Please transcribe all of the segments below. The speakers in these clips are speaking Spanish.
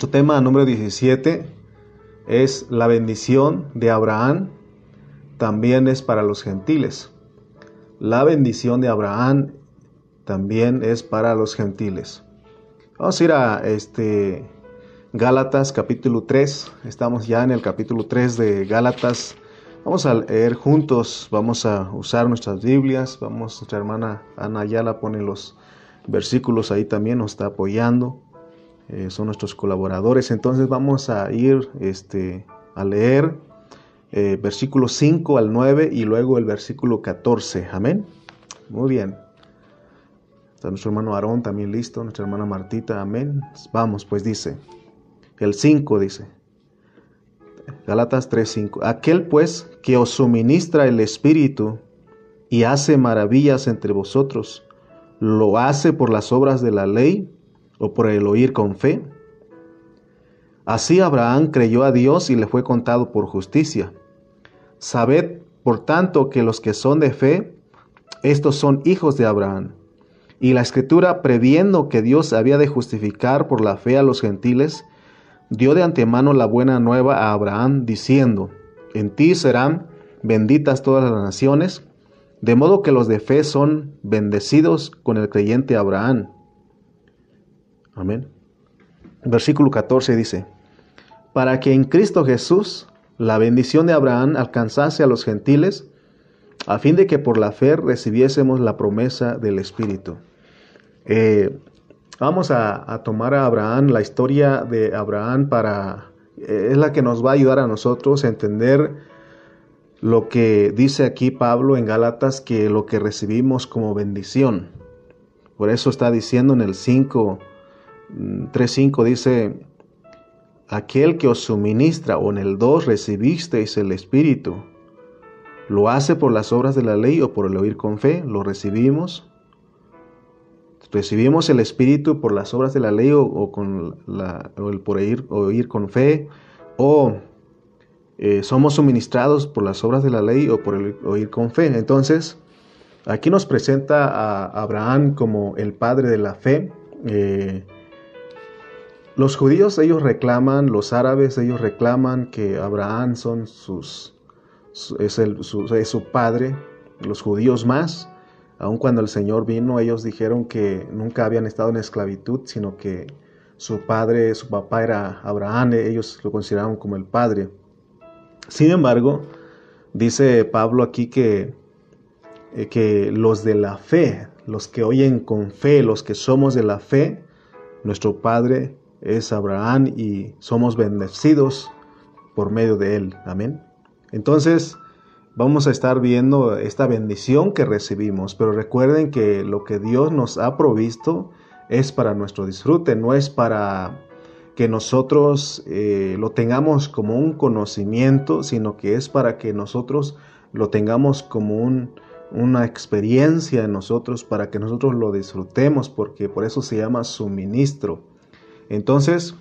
Nuestro tema número 17 es la bendición de Abraham, también es para los gentiles. La bendición de Abraham también es para los gentiles. Vamos a ir a este Gálatas capítulo 3. Estamos ya en el capítulo 3 de Gálatas. Vamos a leer juntos, vamos a usar nuestras Biblias. Vamos, nuestra hermana Ana Ayala pone los versículos ahí también, nos está apoyando. Eh, son nuestros colaboradores. Entonces vamos a ir este, a leer eh, versículo 5 al 9 y luego el versículo 14. Amén. Muy bien. Está nuestro hermano Aarón también listo, nuestra hermana Martita, amén. Vamos, pues dice. El 5 dice. Galatas 3:5. Aquel pues que os suministra el Espíritu y hace maravillas entre vosotros, ¿lo hace por las obras de la ley o por el oír con fe? Así Abraham creyó a Dios y le fue contado por justicia. Sabed, por tanto, que los que son de fe, estos son hijos de Abraham. Y la escritura, previendo que Dios había de justificar por la fe a los gentiles, dio de antemano la buena nueva a Abraham, diciendo, en ti serán benditas todas las naciones, de modo que los de fe son bendecidos con el creyente Abraham. Amén. Versículo 14 dice, para que en Cristo Jesús la bendición de Abraham alcanzase a los gentiles, a fin de que por la fe recibiésemos la promesa del Espíritu. Eh, Vamos a, tomar a Abraham, la historia de Abraham para... es la que nos va a ayudar a nosotros a entender lo que dice aquí Pablo en Gálatas, que lo que recibimos como bendición. Por eso está diciendo en el 5, 3.5 dice, aquel que os suministra, o en el 2 recibisteis el Espíritu, ¿lo hace por las obras de la ley o por el oír con fe? ¿Lo recibimos? recibimos el Espíritu por las obras de la ley o, con la, el por oír, oír con fe, o eh, somos suministrados por las obras de la ley o por el oír con fe. Entonces, aquí nos presenta a Abraham como el padre de la fe. Eh, los judíos, ellos reclaman, los árabes, ellos reclaman que Abraham son sus, es, el, es su padre, los judíos más. Aun cuando el Señor vino, ellos dijeron que nunca habían estado en esclavitud, sino que su padre, su papá era Abraham, ellos lo consideraban como el padre. Sin embargo, dice Pablo aquí que, eh, que los de la fe, los que oyen con fe, los que somos de la fe, nuestro padre es Abraham y somos bendecidos por medio de él. Amén. Entonces, vamos a estar viendo esta bendición que recibimos, pero recuerden que lo que Dios nos ha provisto es para nuestro disfrute, no es para que nosotros eh, lo tengamos como un conocimiento, sino que es para que nosotros lo tengamos como un, una experiencia en nosotros, para que nosotros lo disfrutemos, porque por eso se llama suministro. Entonces,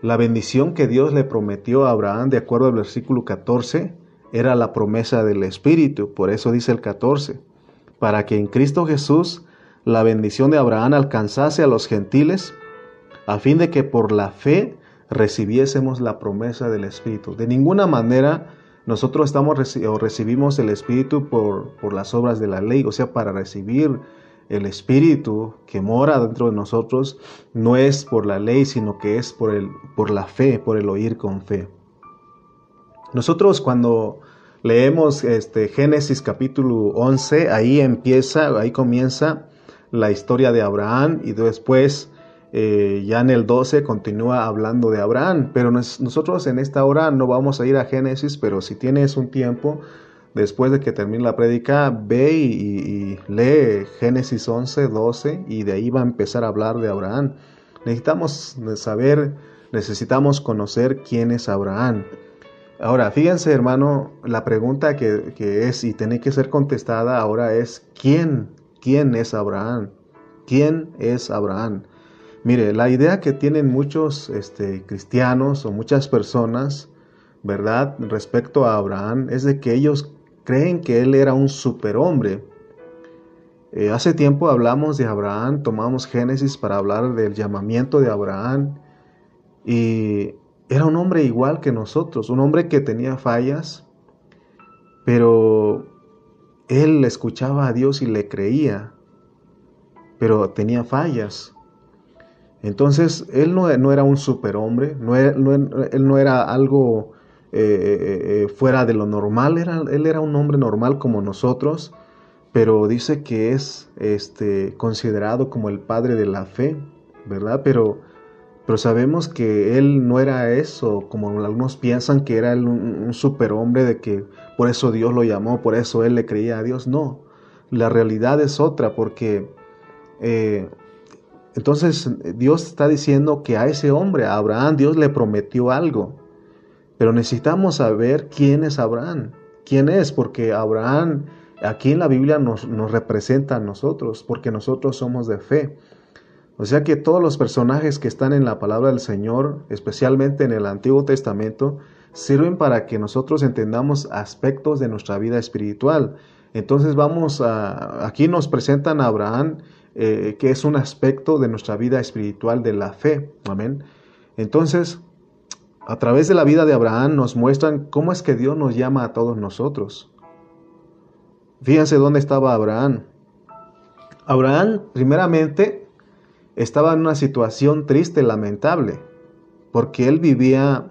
la bendición que Dios le prometió a Abraham, de acuerdo al versículo 14, era la promesa del Espíritu, por eso dice el 14, para que en Cristo Jesús la bendición de Abraham alcanzase a los gentiles, a fin de que por la fe recibiésemos la promesa del Espíritu. De ninguna manera nosotros estamos o recibimos el Espíritu por, por las obras de la ley, o sea, para recibir el Espíritu que mora dentro de nosotros no es por la ley, sino que es por, el, por la fe, por el oír con fe. Nosotros cuando leemos este Génesis capítulo 11, ahí empieza, ahí comienza la historia de Abraham y después eh, ya en el 12 continúa hablando de Abraham. Pero nosotros en esta hora no vamos a ir a Génesis, pero si tienes un tiempo, después de que termine la prédica, ve y, lee Génesis 11, 12 y de ahí va a empezar a hablar de Abraham. Necesitamos saber, necesitamos conocer quién es Abraham. Ahora, fíjense hermano, la pregunta que, es y tiene que ser contestada ahora es, ¿quién? ¿Quién es Abraham? ¿Quién es Abraham? Mire, la idea que tienen muchos este, cristianos o muchas personas, ¿verdad? Respecto a Abraham, es de que ellos creen que él era un superhombre. Eh, hace tiempo hablamos de Abraham, tomamos Génesis para hablar del llamamiento de Abraham Y era un hombre igual que nosotros, un hombre que tenía fallas, pero él escuchaba a Dios y le creía, pero tenía fallas. Entonces, él no, era un superhombre, no, él no era algo eh, eh, eh, fuera de lo normal, era, él era un hombre normal como nosotros, pero dice que es este, considerado como el padre de la fe, ¿verdad? Pero pero sabemos que él no era eso, como algunos piensan que era un, superhombre de que por eso Dios lo llamó, por eso él le creía a Dios. No, la realidad es otra, porque entonces Dios está diciendo que a ese hombre, a Abraham, Dios le prometió algo. Pero necesitamos saber quién es Abraham, quién es, porque Abraham aquí en la Biblia nos, nos representa a nosotros, porque nosotros somos de fe. O sea que todos los personajes que están en la palabra del Señor, especialmente en el Antiguo Testamento, sirven para que nosotros entendamos aspectos de nuestra vida espiritual. Entonces vamos a, aquí nos presentan a Abraham, eh, que es un aspecto de nuestra vida espiritual de la fe. Amén. Entonces, a través de la vida de Abraham nos muestran cómo es que Dios nos llama a todos nosotros. Fíjense dónde estaba Abraham. Abraham, primeramente, estaba en una situación triste, lamentable, porque él vivía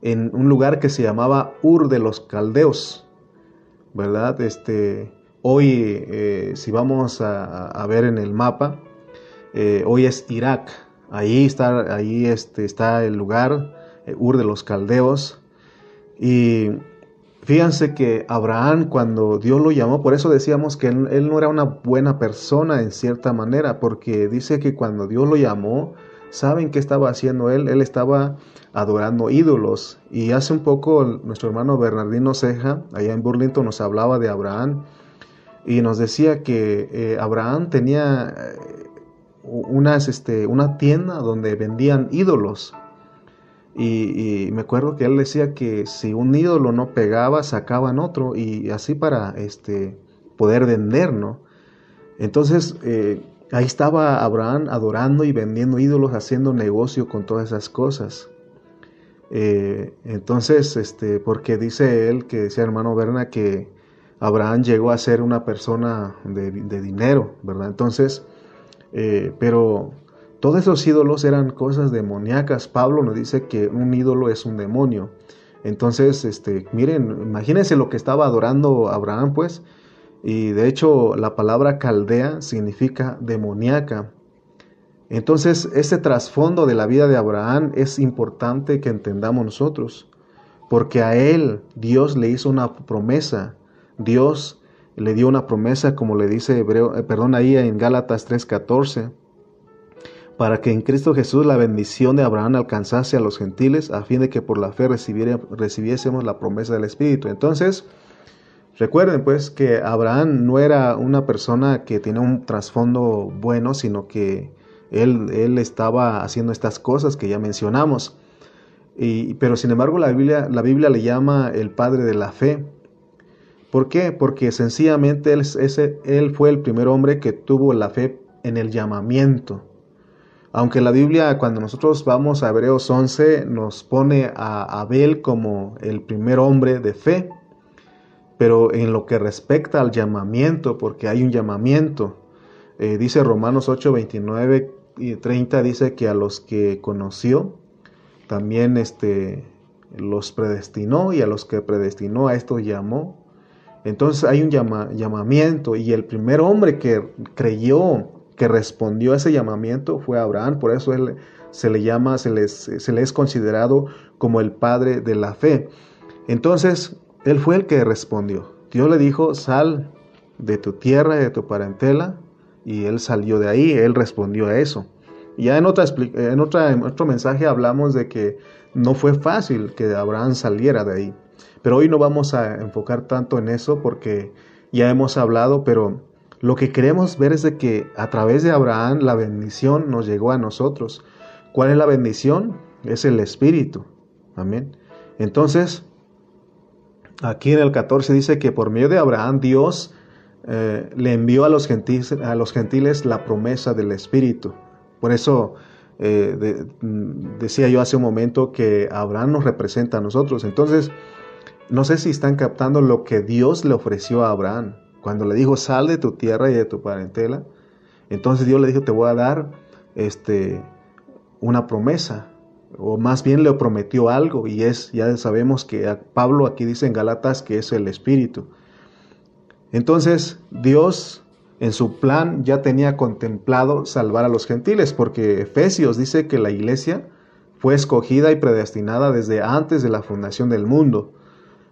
en un lugar que se llamaba Ur de los Caldeos, ¿verdad? Este, hoy, eh, si vamos a, ver en el mapa, eh, hoy es Irak, ahí está, ahí este, está el lugar, Ur de los Caldeos, y Fíjense que Abraham cuando Dios lo llamó, por eso decíamos que él, no era una buena persona en cierta manera, porque dice que cuando Dios lo llamó, ¿saben qué estaba haciendo él? Él estaba adorando ídolos. Y hace un poco nuestro hermano Bernardino Ceja, allá en Burlington, nos hablaba de Abraham y nos decía que eh, Abraham tenía eh, unas, este, una tienda donde vendían ídolos. Y, me acuerdo que él decía que si un ídolo no pegaba, sacaban otro y así para este, poder vender, ¿no? Entonces eh, ahí estaba Abraham adorando y vendiendo ídolos, haciendo negocio con todas esas cosas. Eh, entonces, este, porque dice él, que decía hermano Berna, que Abraham llegó a ser una persona de, dinero, ¿verdad? Entonces, eh, pero todos esos ídolos eran cosas demoníacas. Pablo nos dice que un ídolo es un demonio. Entonces, este, miren, imagínense lo que estaba adorando Abraham, pues. Y de hecho, la palabra caldea significa demoníaca. Entonces, ese trasfondo de la vida de Abraham es importante que entendamos nosotros, porque a él Dios le hizo una promesa. Dios le dio una promesa, como le dice Hebreo, eh, perdón, ahí en Gálatas 3:14 para que en Cristo Jesús la bendición de Abraham alcanzase a los gentiles, a fin de que por la fe recibiésemos la promesa del Espíritu. Entonces, recuerden pues que Abraham no era una persona que tenía un trasfondo bueno, sino que él, él estaba haciendo estas cosas que ya mencionamos. Y, pero sin embargo la Biblia, la Biblia le llama el padre de la fe. ¿Por qué? Porque sencillamente ese, él fue el primer hombre que tuvo la fe en el llamamiento. Aunque la Biblia, cuando nosotros vamos a Hebreos 11, nos pone a Abel como el primer hombre de fe, pero en lo que respecta al llamamiento, porque hay un llamamiento, eh, dice Romanos 8, 29 y 30, dice que a los que conoció, también este, los predestinó y a los que predestinó a estos llamó. Entonces hay un llamamiento y el primer hombre que creyó que respondió a ese llamamiento fue Abraham, por eso él se le llama, se, les, se le es considerado como el padre de la fe. Entonces, él fue el que respondió. Dios le dijo, sal de tu tierra y de tu parentela, y él salió de ahí, él respondió a eso. Ya en, en, otra, en otro mensaje hablamos de que no fue fácil que Abraham saliera de ahí. Pero hoy no vamos a enfocar tanto en eso porque ya hemos hablado, pero lo que queremos ver es de que a través de Abraham la bendición nos llegó a nosotros. ¿Cuál es la bendición? Es el Espíritu. Amén. Entonces, aquí en el 14 dice que por medio de Abraham Dios eh, le envió a los, gentiles, la promesa del Espíritu. Por eso eh, decía yo hace un momento que Abraham nos representa a nosotros. Entonces, no sé si están captando lo que Dios le ofreció a Abraham. Cuando le dijo, sal de tu tierra y de tu parentela. Entonces Dios le dijo, te voy a dar este, una promesa. O más bien le prometió algo. Y es, ya sabemos que Pablo aquí dice en Galatas que es el Espíritu. Entonces Dios en su plan ya tenía contemplado salvar a los gentiles, porque Efesios dice que la iglesia fue escogida y predestinada desde antes de la fundación del mundo.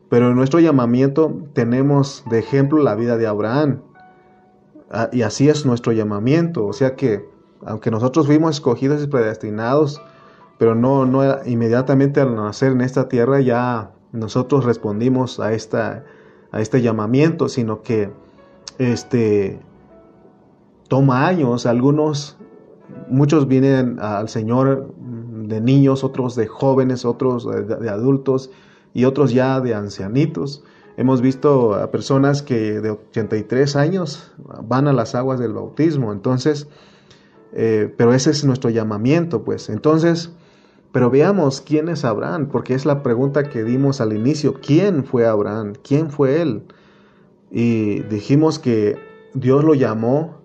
Pero en nuestro llamamiento tenemos de ejemplo la vida de Abraham. Ah, y así es nuestro llamamiento. O sea que, aunque nosotros fuimos escogidos y predestinados, pero no, no inmediatamente al nacer en esta tierra ya nosotros respondimos a, esta, a este llamamiento, sino que este, toma años. Algunos, muchos vienen al Señor de niños, otros de jóvenes, otros de, adultos y otros ya de ancianitos. Hemos visto a personas que de 83 años van a las aguas del bautismo. Entonces, eh, pero ese es nuestro llamamiento, pues. Entonces, pero veamos quién es Abraham, porque es la pregunta que dimos al inicio. ¿Quién fue Abraham? ¿Quién fue él? Y dijimos que Dios lo llamó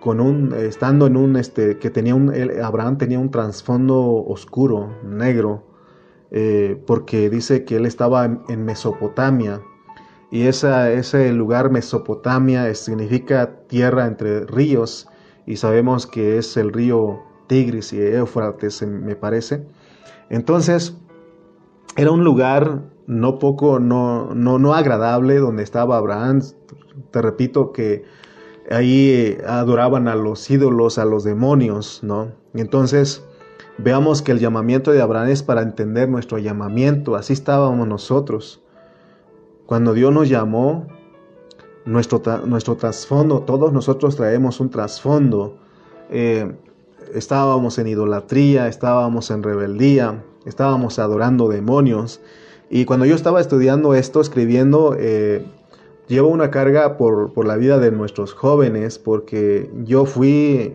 con un, estando en un, este, que tenía un, Abraham tenía un trasfondo oscuro, negro, eh, porque dice que él estaba en, Mesopotamia, y ese lugar Mesopotamia significa tierra entre ríos, y sabemos que es el río Tigris y Éufrates, me parece. Entonces, era un lugar no poco, no, no, no agradable donde estaba Abraham. Te repito que ahí eh, adoraban a los ídolos, a los demonios, ¿no? Entonces, veamos que el llamamiento de Abraham es para entender nuestro llamamiento, así estábamos nosotros. Cuando Dios nos llamó, nuestro, nuestro trasfondo, todos nosotros traemos un trasfondo. Eh, estábamos en idolatría, estábamos en rebeldía, estábamos adorando demonios. Y cuando yo estaba estudiando esto, escribiendo, eh, llevo una carga por, la vida de nuestros jóvenes porque yo fui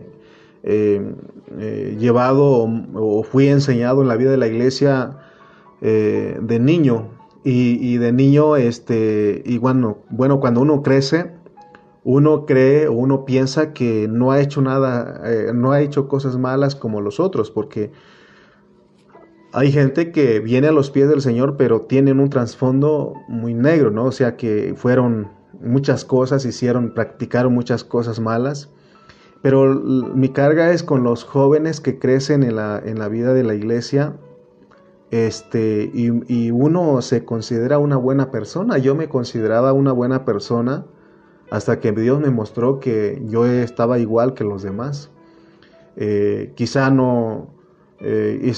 eh, eh, llevado o fui enseñado en la vida de la iglesia eh, de niño y, de niño este y bueno, bueno cuando uno crece uno cree o uno piensa que no ha hecho nada no ha hecho cosas malas como los otros porque hay gente que viene a los pies del Señor, pero tienen un trasfondo muy negro, ¿no? O sea que fueron muchas cosas, hicieron, practicaron muchas cosas malas. Pero mi carga es con los jóvenes que crecen en la, en la vida de la iglesia. Este, y, uno se considera una buena persona. Yo me consideraba una buena persona hasta que Dios me mostró que yo estaba igual que los demás. Eh, quizá no, eh,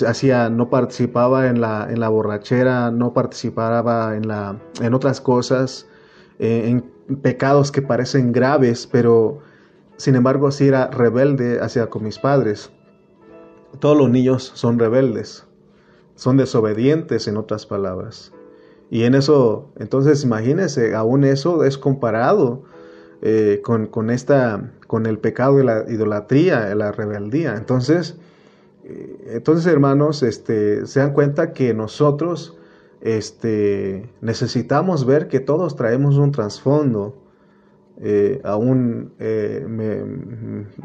no participaba en la, en la borrachera, no participaba en, la, en otras cosas, eh, en pecados que parecen graves, pero sin embargo sí era rebelde hacia con mis padres. Todos los niños son rebeldes, son desobedientes en otras palabras. Y en eso, entonces imagínense, aún eso es comparado eh, con, con, esta, con el pecado de la idolatría, la rebeldía. Entonces, eh, entonces, hermanos, este, se dan cuenta que nosotros este, necesitamos ver que todos traemos un trasfondo. Eh, aún eh,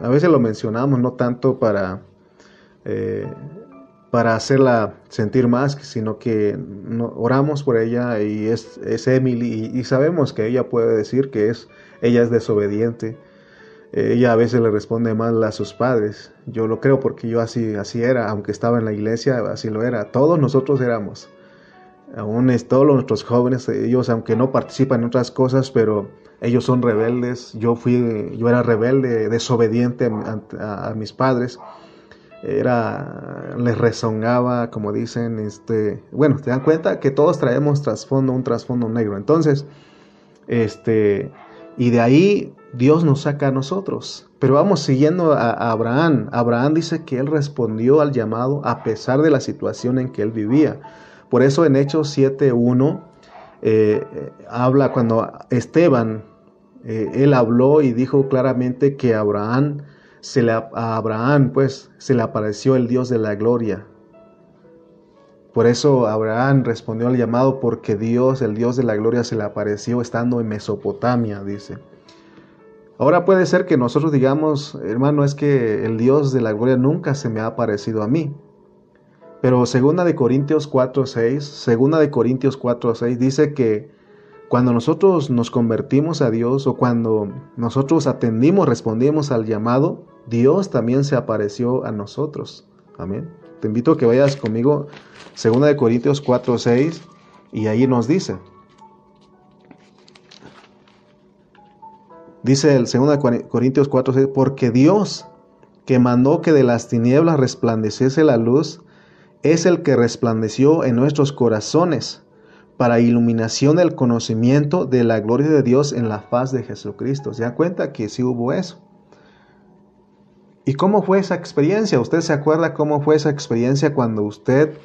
a veces lo mencionamos, no tanto para, para hacerla sentir más, sino que oramos por ella y es, es Emily y, sabemos que ella puede decir que es, ella es desobediente ella a veces le responde mal a sus padres. Yo lo creo porque yo así, así era, aunque estaba en la iglesia, así lo era. Todos nosotros éramos. Aún es, todos nuestros jóvenes, ellos aunque no participan en otras cosas, pero ellos son rebeldes. Yo fui, yo era rebelde, desobediente a, mis padres. Era, les rezongaba, como dicen, este, bueno, te dan cuenta que todos traemos trasfondo, un trasfondo negro. Entonces, este, y de ahí Dios nos saca a nosotros. Pero vamos siguiendo a, Abraham. Abraham dice que él respondió al llamado a pesar de la situación en que él vivía. Por eso en Hechos 7.1 eh, habla cuando Esteban, eh, él habló y dijo claramente que Abraham se le, a Abraham, pues, se le apareció el Dios de la gloria. Por eso Abraham respondió al llamado porque Dios, el Dios de la gloria, se le apareció estando en Mesopotamia, dice. Ahora puede ser que nosotros digamos, hermano, es que el Dios de la gloria nunca se me ha aparecido a mí. Pero segunda de Corintios 4:6, segunda de Corintios 4:6 dice que cuando nosotros nos convertimos a Dios o cuando nosotros atendimos, respondimos al llamado, Dios también se apareció a nosotros. Amén. Te invito a que vayas conmigo, 2 de Corintios 4, 6, y ahí nos dice. Dice el 2 de Corintios 4, 6, porque Dios, que mandó que de las tinieblas resplandeciese la luz, es el que resplandeció en nuestros corazones para iluminación del conocimiento de la gloria de Dios en la faz de Jesucristo. ¿Se da cuenta que sí hubo eso? ¿Y cómo fue esa experiencia? ¿Usted se acuerda cómo fue esa experiencia cuando usted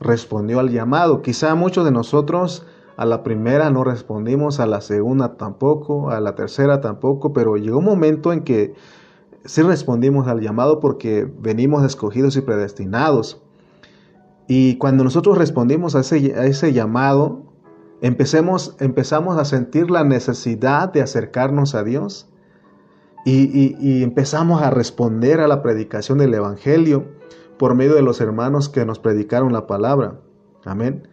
respondió al llamado? Quizá muchos de nosotros a la primera no respondimos, a la segunda tampoco, a la tercera tampoco, pero llegó un momento en que sí respondimos al llamado porque venimos escogidos y predestinados. Y cuando nosotros respondimos a ese, llamado, empecemos, empezamos a sentir la necesidad de acercarnos a Dios y, y, empezamos a responder a la predicación del Evangelio por medio de los hermanos que nos predicaron la palabra. Amén.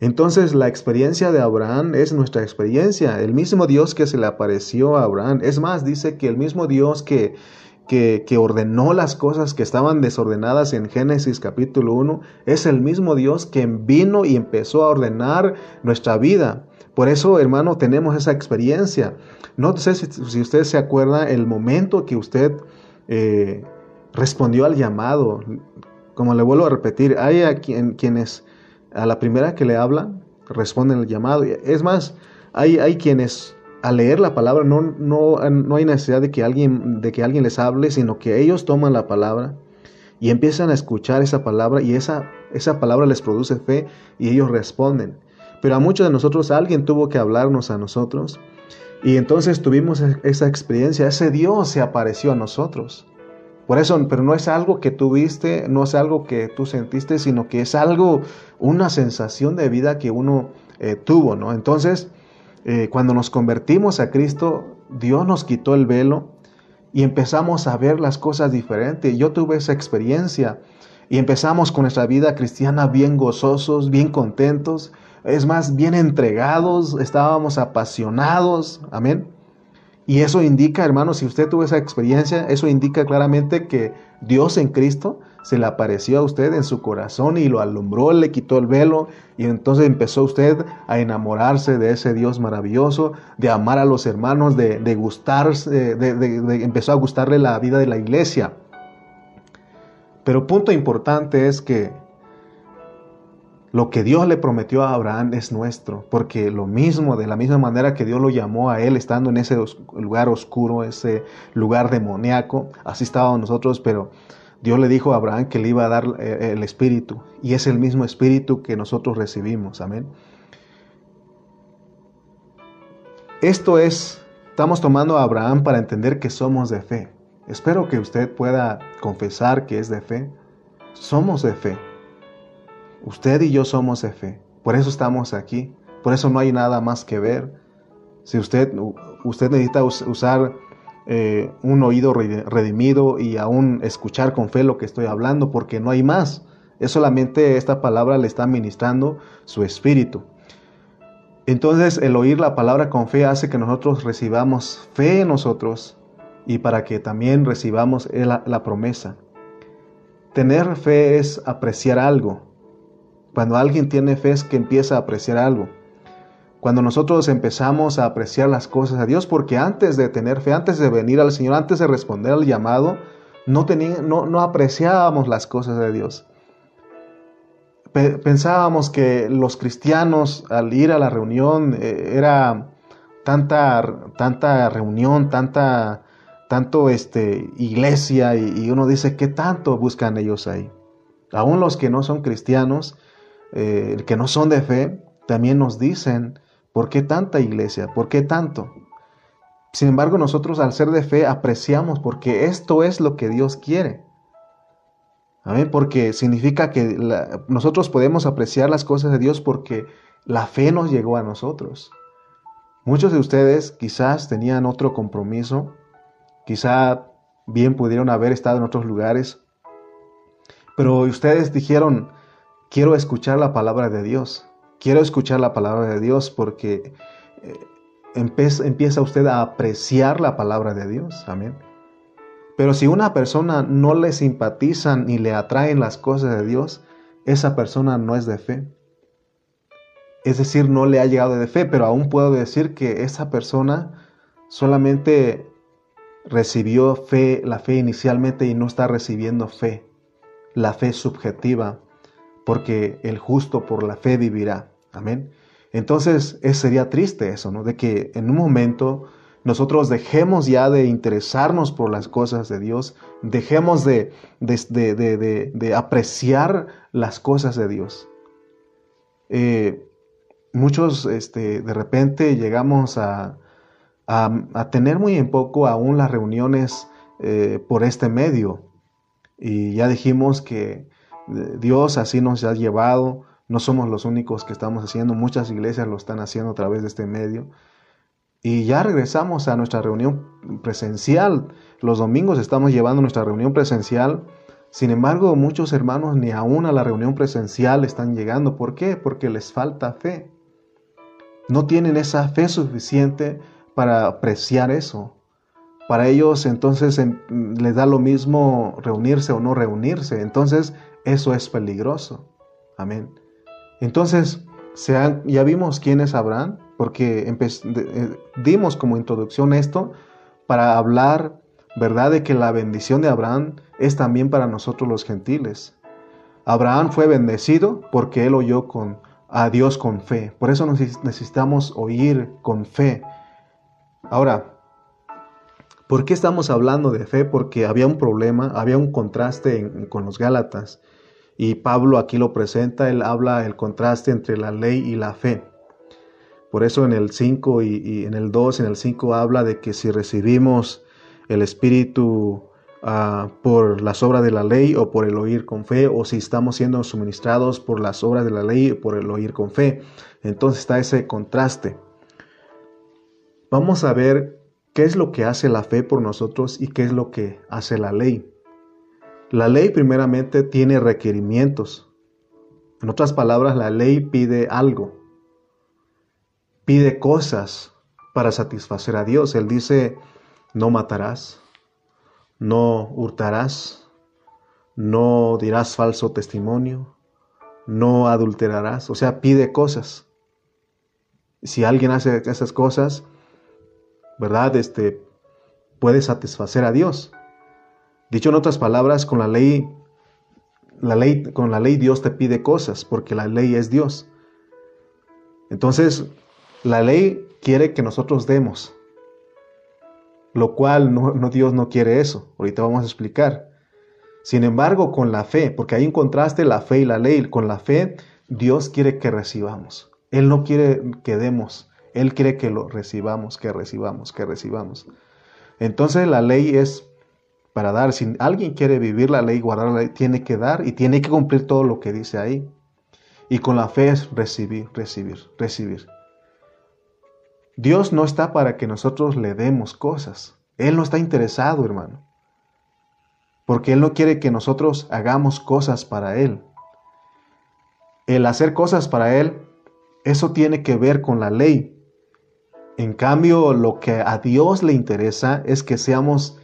Entonces la experiencia de Abraham es nuestra experiencia. El mismo Dios que se le apareció a Abraham. Es más, dice que el mismo Dios que, que, ordenó las cosas que estaban desordenadas en Génesis capítulo 1, es el mismo Dios que vino y empezó a ordenar nuestra vida. Por eso, hermano, tenemos esa experiencia. No sé si, usted se acuerda el momento que usted eh, respondió al llamado. Como le vuelvo a repetir, hay quienes a la primera que le hablan responden al llamado. Es más, hay, hay quienes al leer la palabra no, no, no hay necesidad de que, alguien, de que alguien les hable, sino que ellos toman la palabra y empiezan a escuchar esa palabra y esa, esa palabra les produce fe y ellos responden. Pero a muchos de nosotros alguien tuvo que hablarnos a nosotros y entonces tuvimos e, esa experiencia, ese Dios se apareció a nosotros. Por eso, pero no es algo que tú viste, no es algo que tú sentiste, sino que es algo, una sensación de vida que uno eh, tuvo, ¿no? Entonces, eh, cuando nos convertimos a Cristo, Dios nos quitó el velo y empezamos a ver las cosas diferentes. Yo tuve esa experiencia y empezamos con nuestra vida cristiana bien gozosos, bien contentos, es más, bien entregados, estábamos apasionados, amén. Y eso indica, hermano, si usted tuvo esa experiencia, eso indica claramente que Dios en Cristo se le apareció a usted en su corazón y lo alumbró, le quitó el velo y entonces empezó usted a enamorarse de ese Dios maravilloso, de amar a los hermanos, de, de gustarse, de, empezó a gustarle la vida de la iglesia. Pero punto importante es que lo que Dios le prometió a Abraham es nuestro, porque lo mismo, de la misma manera que Dios lo llamó a él estando en ese lugar oscuro, ese lugar demoníaco, así estábamos nosotros, pero Dios le dijo a Abraham que le iba a dar eh, el Espíritu y es el mismo Espíritu que nosotros recibimos. Amén. Esto es, estamos tomando a Abraham para entender que somos de fe. Espero que usted pueda confesar que es de fe. Somos de fe. Usted y yo somos de fe. Por eso estamos aquí. Por eso no hay nada más que ver. Si usted, usted necesita usar eh, un oído redimido y aún escuchar con fe lo que estoy hablando, porque no hay más. Es solamente esta palabra le está ministrando su espíritu. Entonces el oír la palabra con fe hace que nosotros recibamos fe en nosotros y para que también recibamos la, la promesa. Tener fe es apreciar algo. Cuando alguien tiene fe es que empieza a apreciar algo cuando nosotros empezamos a apreciar las cosas de Dios, porque antes de tener fe, antes de venir al Señor, antes de responder al llamado, no, no, apreciábamos las cosas de Dios. Pensábamos que los cristianos al ir a la reunión eh, era tanta, tanta reunión, tanta, tanto este, iglesia y, uno dice, ¿qué tanto buscan ellos ahí? Aún los que no son cristianos, eh, que no son de fe, también nos dicen, ¿Por qué tanta iglesia? ¿Por qué tanto? Sin embargo, nosotros al ser de fe apreciamos porque esto es lo que Dios quiere. Amén, porque significa que nosotros podemos apreciar las cosas de Dios porque la fe nos llegó a nosotros. Muchos de ustedes quizás tenían otro compromiso, quizá bien pudieron haber estado en otros lugares, pero ustedes dijeron, quiero escuchar la palabra de Dios, quiero escuchar la palabra de Dios porque eh, empieza usted a apreciar la palabra de Dios. Amén. Pero si una persona no le simpatizan ni le atraen las cosas de Dios, esa persona no es de fe. Es decir, no le ha llegado de fe, pero aún puedo decir que esa persona solamente recibió fe, la fe inicialmente y no está recibiendo fe, la fe subjetiva, porque el justo por la fe vivirá. Amén. Entonces, sería triste eso, ¿no? De que en un momento nosotros dejemos ya de interesarnos por las cosas de Dios, dejemos de, de, apreciar las cosas de Dios. Eh, muchos este, de repente llegamos a, a, tener muy en poco aún las reuniones eh, por este medio. Y ya dijimos que Dios así nos ha llevado no somos los únicos que estamos haciendo, muchas iglesias lo están haciendo a través de este medio. Y ya regresamos a nuestra reunión presencial. Los domingos estamos llevando nuestra reunión presencial. Sin embargo, muchos hermanos ni aún a la reunión presencial están llegando. ¿Por qué? Porque les falta fe. No tienen esa fe suficiente para apreciar eso. Para ellos entonces les da lo mismo reunirse o no reunirse. Entonces eso es peligroso. Amén. Entonces, ya vimos quién es Abraham, porque eh, dimos como introducción esto para hablar, ¿verdad?, de que la bendición de Abraham es también para nosotros los gentiles. Abraham fue bendecido porque él oyó con, a Dios con fe. Por eso necesitamos oír con fe. Ahora, ¿por qué estamos hablando de fe? Porque había un problema, había un contraste con los Gálatas. Y Pablo aquí lo presenta, él habla el contraste entre la ley y la fe. Por eso en el 5 y, en el 2, en el 5 habla de que si recibimos el Espíritu ah, por las obras de la ley o por el oír con fe, o si estamos siendo suministrados por las obras de la ley o por el oír con fe. Entonces está ese contraste. Vamos a ver qué es lo que hace la fe por nosotros y qué es lo que hace la ley. La ley primeramente tiene requerimientos. En otras palabras, la ley pide algo. Pide cosas para satisfacer a Dios. Él dice, no matarás, no hurtarás, no dirás falso testimonio, no adulterarás. O sea, pide cosas. Si alguien hace esas cosas, ¿verdad? Este puede satisfacer a Dios. Dicho en otras palabras, con la ley, la ley, con la ley Dios te pide cosas, porque la ley es Dios. Entonces, la ley quiere que nosotros demos, lo cual no, Dios no quiere eso. Ahorita vamos a explicar. Sin embargo, con la fe, porque ahí encontraste la fe y la ley, con la fe Dios quiere que recibamos. Él no quiere que demos, Él quiere que lo recibamos, que recibamos, que recibamos. Entonces la ley es para dar. Si alguien quiere vivir la ley, guardar la ley, tiene que dar y tiene que cumplir todo lo que dice ahí. Y con la fe es recibir, recibir, recibir. Dios no está para que nosotros le demos cosas. Él no está interesado, hermano. Porque Él no quiere que nosotros hagamos cosas para Él. El hacer cosas para Él, eso tiene que ver con la ley. En cambio, lo que a Dios le interesa es que seamos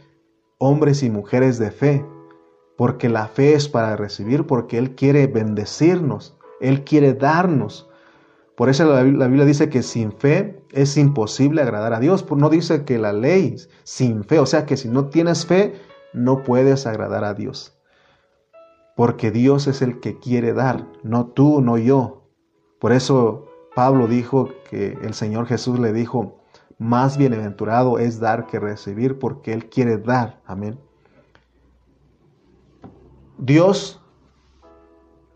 hombres y mujeres de fe, porque la fe es para recibir, porque Él quiere bendecirnos, Él quiere darnos. Por eso la, Biblia dice que sin fe es imposible agradar a Dios. No dice que la ley sin fe, o sea que si no tienes fe, no puedes agradar a Dios. Porque Dios es el que quiere dar, no tú, no yo. Por eso Pablo dijo que el Señor Jesús le dijo, más bienaventurado es dar que recibir porque Él quiere dar. Amén. Dios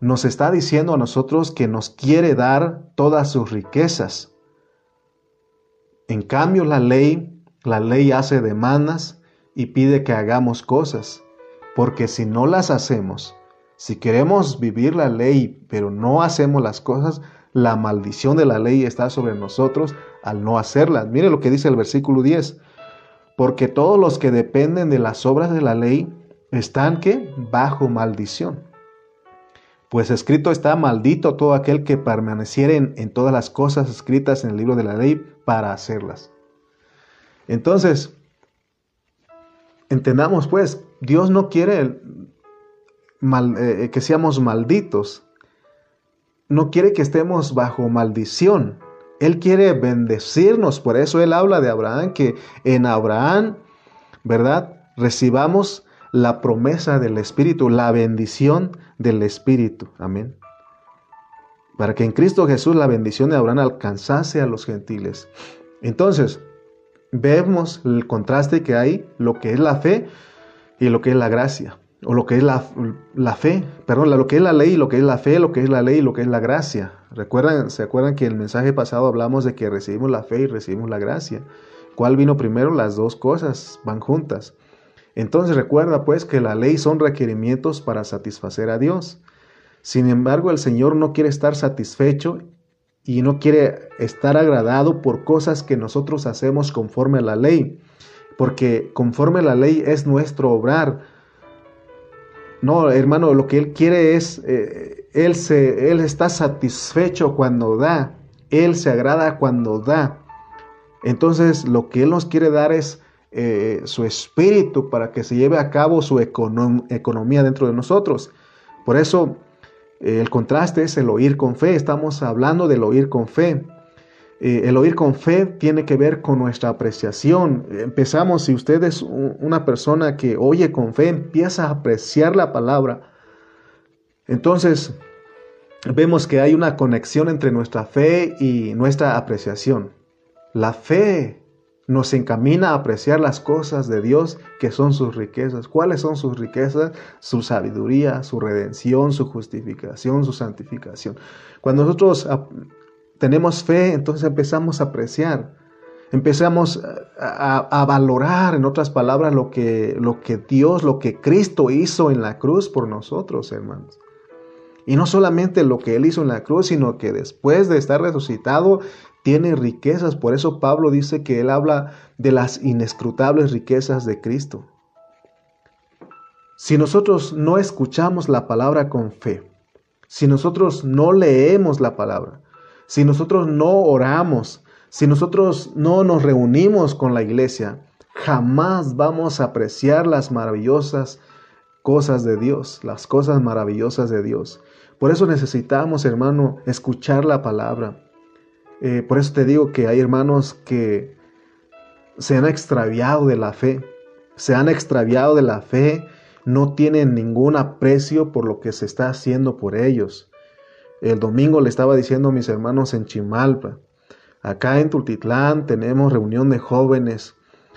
nos está diciendo a nosotros que nos quiere dar todas sus riquezas. En cambio, la ley, La ley hace demandas y pide que hagamos cosas, porque si no las hacemos, si queremos vivir la ley pero no hacemos las cosas, la maldición de la ley está sobre nosotros al no hacerlas. Mire lo que dice el versículo 10. Porque todos los que dependen de las obras de la ley están que bajo maldición. Pues escrito está maldito todo aquel que permaneciere en, en todas las cosas escritas en el libro de la ley para hacerlas. Entonces, entendamos pues, Dios no quiere eh, que seamos malditos, no quiere que estemos bajo maldición. Él quiere bendecirnos, por eso Él habla de Abraham, que en Abraham, ¿verdad? Recibamos la promesa del Espíritu, la bendición del Espíritu. Amén. Para que en Cristo Jesús la bendición de Abraham alcanzase a los gentiles. Entonces, vemos el contraste que hay, lo que es la fe y lo que es la gracia, o lo que es la, fe, perdón, lo que es la ley, lo que es la fe, lo que es la ley lo que es la gracia. ¿Recuerdan, ¿Se acuerdan que en el mensaje pasado hablamos de que recibimos la fe y recibimos la gracia? ¿Cuál vino primero? Las dos cosas van juntas. Entonces recuerda pues que la ley son requerimientos para satisfacer a Dios. Sin embargo, el Señor no quiere estar satisfecho y no quiere estar agradado por cosas que nosotros hacemos conforme a la ley, porque conforme a la ley es nuestro obrar. No, hermano, lo que Él quiere es, eh, él, se, él está satisfecho cuando da, Él se agrada cuando da. Entonces, lo que Él nos quiere dar es eh, su espíritu para que se lleve a cabo su economía dentro de nosotros. Por eso el contraste es el oír con fe. Estamos hablando del oír con fe. Eh, el oír con fe tiene que ver con nuestra apreciación. Empezamos, si usted es una persona que oye con fe, empieza a apreciar la palabra. Entonces, vemos que hay una conexión entre nuestra fe y nuestra apreciación. La fe nos encamina a apreciar las cosas de Dios que son sus riquezas. ¿Cuáles son sus riquezas? Su sabiduría, su redención, su justificación, su santificación. Cuando nosotros tenemos fe, entonces empezamos a apreciar, empezamos a, valorar, en otras palabras, lo que, lo que Dios, lo que Cristo hizo en la cruz por nosotros, hermanos. Y no solamente lo que Él hizo en la cruz, sino que después de estar resucitado, tiene riquezas. Por eso Pablo dice que él habla de las inescrutables riquezas de Cristo. Si nosotros no escuchamos la palabra con fe, si nosotros no leemos la palabra, si nosotros no oramos, si nosotros no nos reunimos con la iglesia, jamás vamos a apreciar las maravillosas cosas de Dios, las cosas maravillosas de Dios. Por eso necesitamos, hermano, escuchar la palabra. Eh, por eso te digo que hay hermanos que se han extraviado de la fe, se han extraviado de la fe, no tienen ningún aprecio por lo que se está haciendo por ellos. El domingo le estaba diciendo a mis hermanos en Chimalpa, acá en Tultitlán tenemos reunión de jóvenes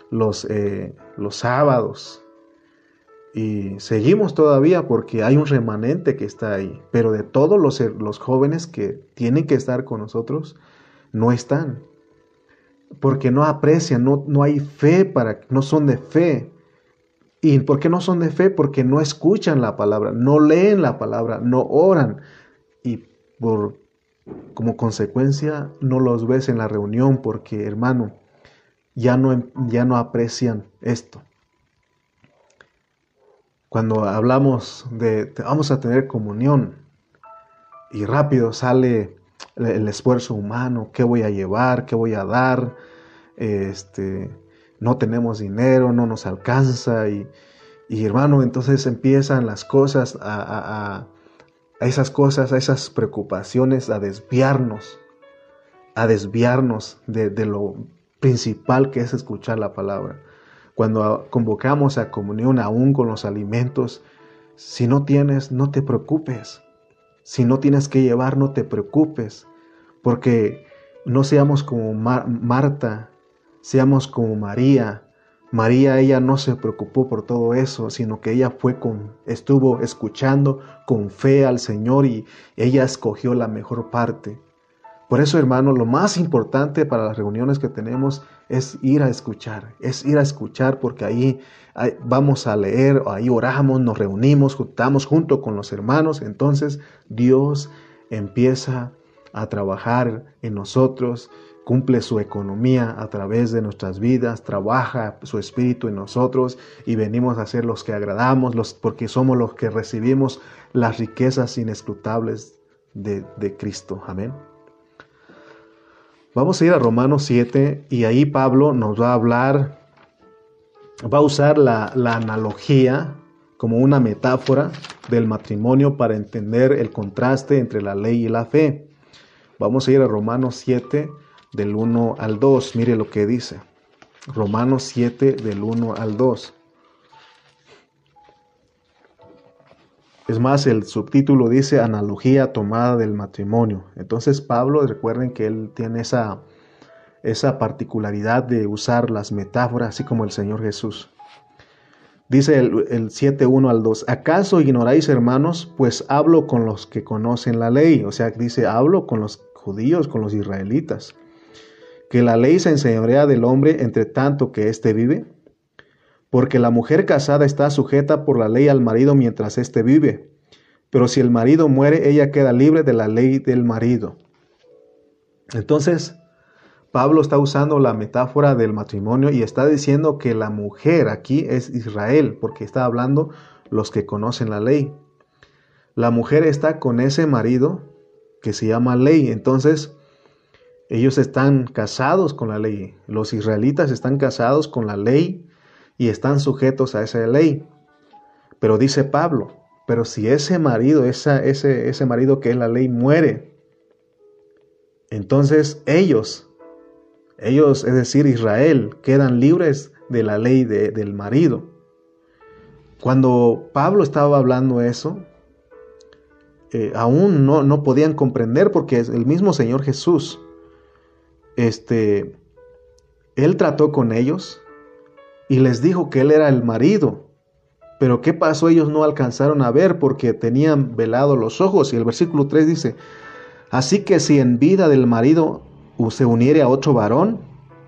los, eh, los sábados. Y seguimos todavía porque hay un remanente que está ahí. Pero de todos los, los jóvenes que tienen que estar con nosotros, no están. Porque no aprecian, no, no hay fe para, no son de fe. ¿Y por qué no son de fe? Porque no escuchan la palabra, no leen la palabra, no oran. Y por, como consecuencia no los ves en la reunión porque, hermano, ya no, ya no aprecian esto. Cuando hablamos de vamos a tener comunión y rápido sale el esfuerzo humano, qué voy a llevar, qué voy a dar, este, no tenemos dinero, no nos alcanza y, hermano, entonces empiezan las cosas a, esas cosas, a esas preocupaciones, a desviarnos, a desviarnos de, de lo principal que es escuchar la palabra. Cuando convocamos a comunión aún con los alimentos, si no tienes, no te preocupes. Si no tienes que llevar, no te preocupes, porque no seamos como Marta, seamos como María. María, ella no se preocupó por todo eso, sino que ella fue con, estuvo escuchando con fe al Señor y ella escogió la mejor parte. Por eso, hermano, lo más importante para las reuniones que tenemos es ir a escuchar, es ir a escuchar porque ahí, vamos a leer, ahí oramos, nos reunimos, juntamos junto con los hermanos, entonces Dios empieza a trabajar en nosotros, cumple su economía a través de nuestras vidas, trabaja su espíritu en nosotros y venimos a ser los que agradamos, los, porque somos los que recibimos las riquezas inescrutables de, de Cristo. Amén. Vamos a ir a Romanos 7 y ahí Pablo nos va a hablar, va a usar la, la analogía como una metáfora del matrimonio para entender el contraste entre la ley y la fe. Vamos a ir a Romanos 7 del 1 al 2. Mire lo que dice. Romanos 7 del 1 al 2. Es más, el subtítulo dice analogía tomada del matrimonio. Entonces Pablo, recuerden que él tiene esa, esa particularidad de usar las metáforas, así como el Señor Jesús. Dice el, el 7.1 al 2, ¿acaso ignoráis hermanos? Pues hablo con los que conocen la ley. O sea, dice, hablo con los judíos, con los israelitas. Que la ley se enseñorea del hombre entre tanto que éste vive porque la mujer casada está sujeta por la ley al marido mientras éste vive. Pero si el marido muere, ella queda libre de la ley del marido. Entonces, Pablo está usando la metáfora del matrimonio y está diciendo que la mujer aquí es Israel, porque está hablando los que conocen la ley. La mujer está con ese marido que se llama ley. Entonces, ellos están casados con la ley. Los israelitas están casados con la ley y están sujetos a esa ley. Pero dice Pablo, pero si ese marido, ese, ese marido que es la ley, muere, entonces ellos, ellos, es decir, Israel, quedan libres de la ley del marido. Cuando Pablo estaba hablando eso, eh, aún no, no, podían comprender porque el mismo Señor Jesús, este, él trató con ellos y les dijo que él era el marido. Pero ¿qué pasó? Ellos no alcanzaron a ver porque tenían velado los ojos. Y el versículo 3 dice, así que si en vida del marido se uniere a otro varón,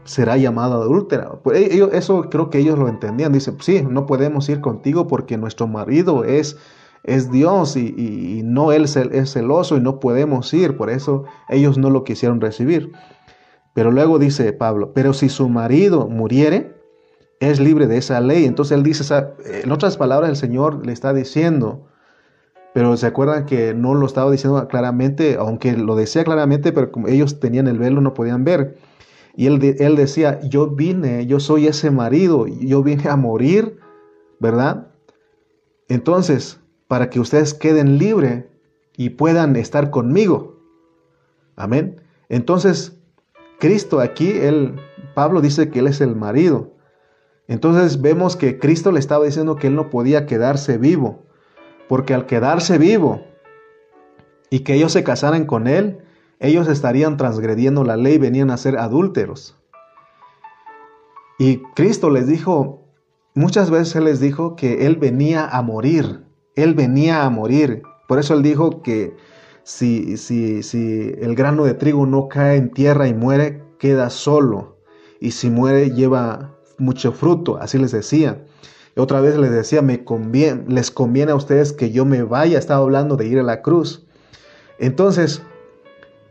será llamado adúltera. Pues ellos, eso creo que ellos lo entendían. Dice, sí, no podemos ir contigo porque nuestro marido es, es Dios y, no él es celoso y no podemos ir. Por eso ellos no lo quisieron recibir. Pero luego dice Pablo, pero si su marido muriere, es libre de esa ley. Entonces él dice, en otras palabras, el Señor le está diciendo, pero se acuerdan que no lo estaba diciendo claramente, aunque lo decía claramente, pero como ellos tenían el velo, no podían ver. Y él, él decía, yo vine, yo soy ese marido, yo vine a morir, ¿verdad? Entonces, para que ustedes queden libres y puedan estar conmigo. Amén. Entonces, Cristo aquí, él, Pablo dice que él es el marido. Entonces vemos que Cristo le estaba diciendo que él no podía quedarse vivo, porque al quedarse vivo y que ellos se casaran con él, ellos estarían transgrediendo la ley, venían a ser adúlteros. Y Cristo les dijo, muchas veces él les dijo que él venía a morir, él venía a morir. Por eso él dijo que si, si, si el grano de trigo no cae en tierra y muere, queda solo. Y si muere, lleva mucho fruto, así les decía. Otra vez les decía, me conviene, les conviene a ustedes que yo me vaya, estaba hablando de ir a la cruz. Entonces,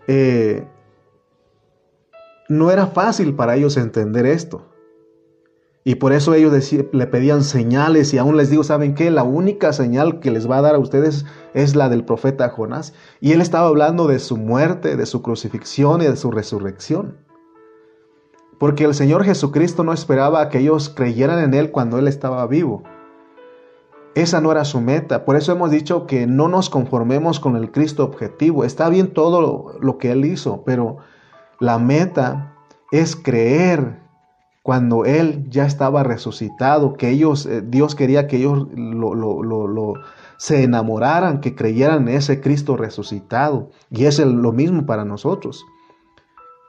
eh, no era fácil para ellos entender esto. Y por eso ellos le pedían señales y aún les digo, ¿saben qué? La única señal que les va a dar a ustedes es la del profeta Jonás. Y él estaba hablando de su muerte, de su crucifixión y de su resurrección porque el Señor Jesucristo no esperaba que ellos creyeran en Él cuando Él estaba vivo. Esa no era su meta. Por eso hemos dicho que no nos conformemos con el Cristo objetivo. Está bien todo lo, que Él hizo, pero la meta es creer cuando Él ya estaba resucitado, que ellos, eh, Dios quería que ellos lo, se enamoraran, que creyeran en ese Cristo resucitado. Y es lo mismo para nosotros.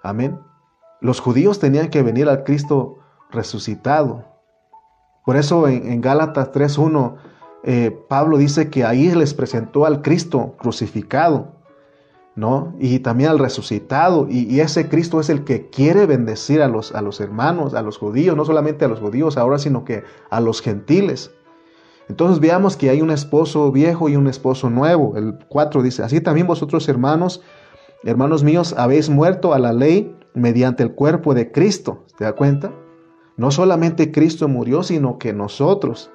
Amén. Los judíos tenían que venir al Cristo resucitado. Por eso en, Gálatas 3.1 eh, Pablo dice que ahí les presentó al Cristo crucificado. Y también al resucitado. Y, ese Cristo es el que quiere bendecir a los, a los hermanos, a los judíos, no solamente a los judíos ahora, sino que a los gentiles. Entonces veamos que hay un esposo viejo y un esposo nuevo. El 4 dice, así también vosotros hermanos, hermanos míos, habéis muerto a la ley mediante el cuerpo de Cristo. ¿Te da cuenta? No solamente Cristo murió, sino que nosotros,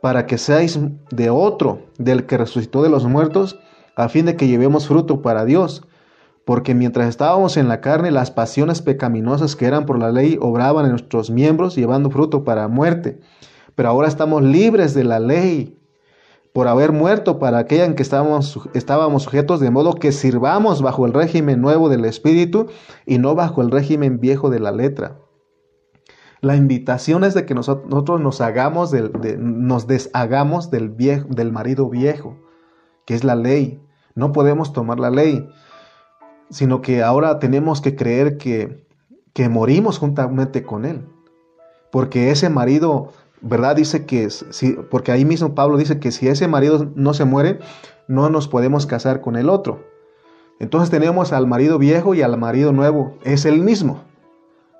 para que seáis de otro, del que resucitó de los muertos, a fin de que llevemos fruto para Dios. Porque mientras estábamos en la carne, las pasiones pecaminosas que eran por la ley obraban en nuestros miembros, llevando fruto para muerte. Pero ahora estamos libres de la ley, por haber muerto para aquella en que estábamos, estábamos sujetos, de modo que sirvamos bajo el régimen nuevo del Espíritu y no bajo el régimen viejo de la letra. La invitación es de que nosotros nos hagamos del, nos deshagamos del, viejo, del marido viejo, que es la ley. No podemos tomar la ley, sino que ahora tenemos que creer que, que morimos juntamente con él. Porque ese marido ¿verdad? Dice que, si, porque ahí mismo Pablo dice que si ese marido no se muere, no nos podemos casar con el otro. Entonces tenemos al marido viejo y al marido nuevo, es el mismo.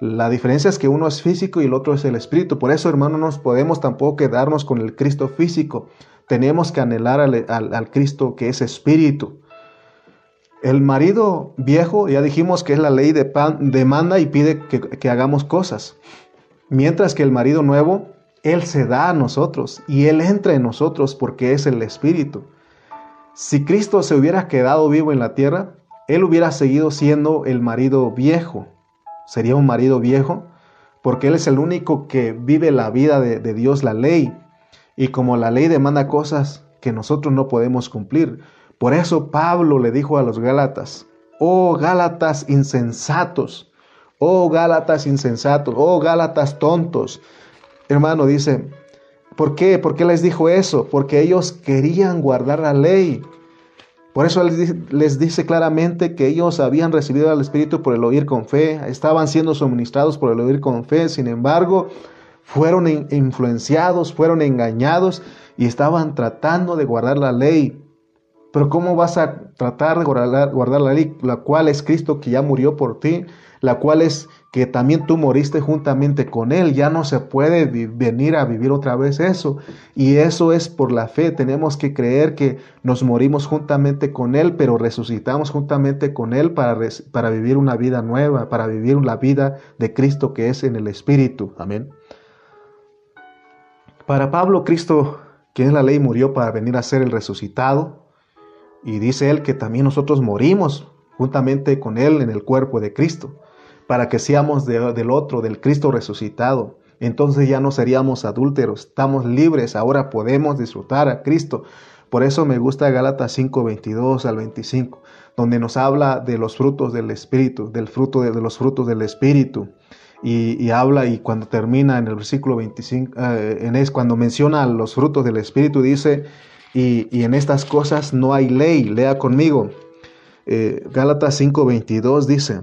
La diferencia es que uno es físico y el otro es el espíritu. Por eso, hermano, no nos podemos tampoco quedarnos con el Cristo físico. Tenemos que anhelar al, Cristo que es espíritu. El marido viejo, ya dijimos que es la ley de pan, demanda y pide que, que hagamos cosas. Mientras que el marido nuevo él se da a nosotros y Él entra en nosotros porque es el Espíritu. Si Cristo se hubiera quedado vivo en la tierra, Él hubiera seguido siendo el marido viejo. Sería un marido viejo porque Él es el único que vive la vida de, Dios, la ley. Y como la ley demanda cosas que nosotros no podemos cumplir, por eso Pablo le dijo a los Gálatas, oh Gálatas insensatos, oh Gálatas insensatos, oh Gálatas tontos, hermano, dice, ¿por qué? ¿Por qué les dijo eso? Porque ellos querían guardar la ley. Por eso les dice claramente que ellos habían recibido al Espíritu por el oír con fe, estaban siendo suministrados por el oír con fe, sin embargo, fueron influenciados, fueron engañados y estaban tratando de guardar la ley. Pero ¿cómo vas a tratar de guardar, guardar la ley, la cual es Cristo que ya murió por ti, la cual es que también tú moriste juntamente con Él. Ya no se puede venir a vivir otra vez eso. Y eso es por la fe. Tenemos que creer que nos morimos juntamente con Él, pero resucitamos juntamente con Él para, para vivir una vida nueva, para vivir la vida de Cristo que es en el Espíritu. Amén. Para Pablo, Cristo, que es la ley, murió para venir a ser el resucitado. Y dice él que también nosotros morimos juntamente con Él en el cuerpo de Cristo para que seamos del otro, del Cristo resucitado. Entonces ya no seríamos adúlteros, estamos libres, ahora podemos disfrutar a Cristo. Por eso me gusta Gálatas 5, 22 al 25, donde nos habla de los frutos del Espíritu, del fruto de, los frutos del Espíritu. Y, habla, y cuando termina en el versículo 25, eh, en es, cuando menciona los frutos del Espíritu, dice, y, en estas cosas no hay ley, lea conmigo. Eh, Gálatas 5, 22 dice,